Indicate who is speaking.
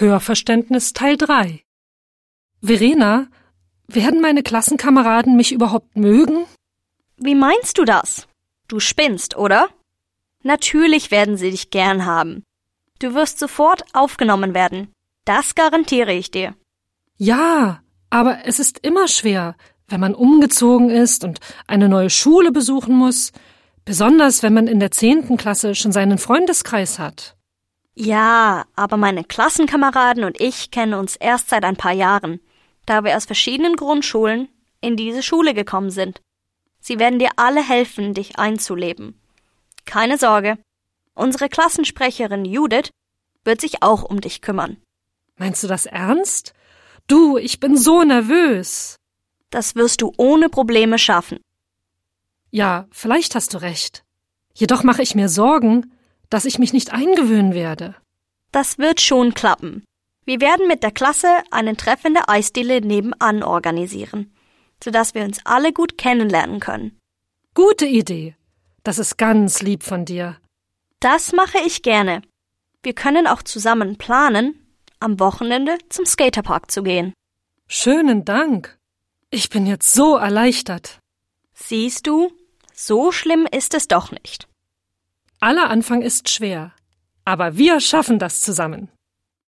Speaker 1: Hörverständnis Teil 3 Verena, werden meine Klassenkameraden mich überhaupt mögen?
Speaker 2: Wie meinst du das? Du spinnst, oder? Natürlich werden sie dich gern haben. Du wirst sofort aufgenommen werden. Das garantiere ich dir.
Speaker 1: Ja, aber es ist immer schwer, wenn man umgezogen ist und eine neue Schule besuchen muss, besonders wenn man in der zehnten Klasse schon seinen Freundeskreis hat.
Speaker 2: Ja, aber meine Klassenkameraden und ich kennen uns erst seit ein paar Jahren, da wir aus verschiedenen Grundschulen in diese Schule gekommen sind. Sie werden dir alle helfen, dich einzuleben. Keine Sorge, unsere Klassensprecherin Judith wird sich auch um dich kümmern.
Speaker 1: Meinst du das ernst? Du, ich bin so nervös.
Speaker 2: Das wirst du ohne Probleme schaffen.
Speaker 1: Ja, vielleicht hast du recht. Jedoch mache ich mir Sorgen, dass ich mich nicht eingewöhnen werde.
Speaker 2: Das wird schon klappen. Wir werden mit der Klasse einen Treff in der Eisdiele nebenan organisieren, sodass wir uns alle gut kennenlernen können.
Speaker 1: Gute Idee. Das ist ganz lieb von dir.
Speaker 2: Das mache ich gerne. Wir können auch zusammen planen, am Wochenende zum Skaterpark zu gehen.
Speaker 1: Schönen Dank. Ich bin jetzt so erleichtert.
Speaker 2: Siehst du, so schlimm ist es doch nicht.
Speaker 1: Aller Anfang ist schwer, aber wir schaffen das zusammen.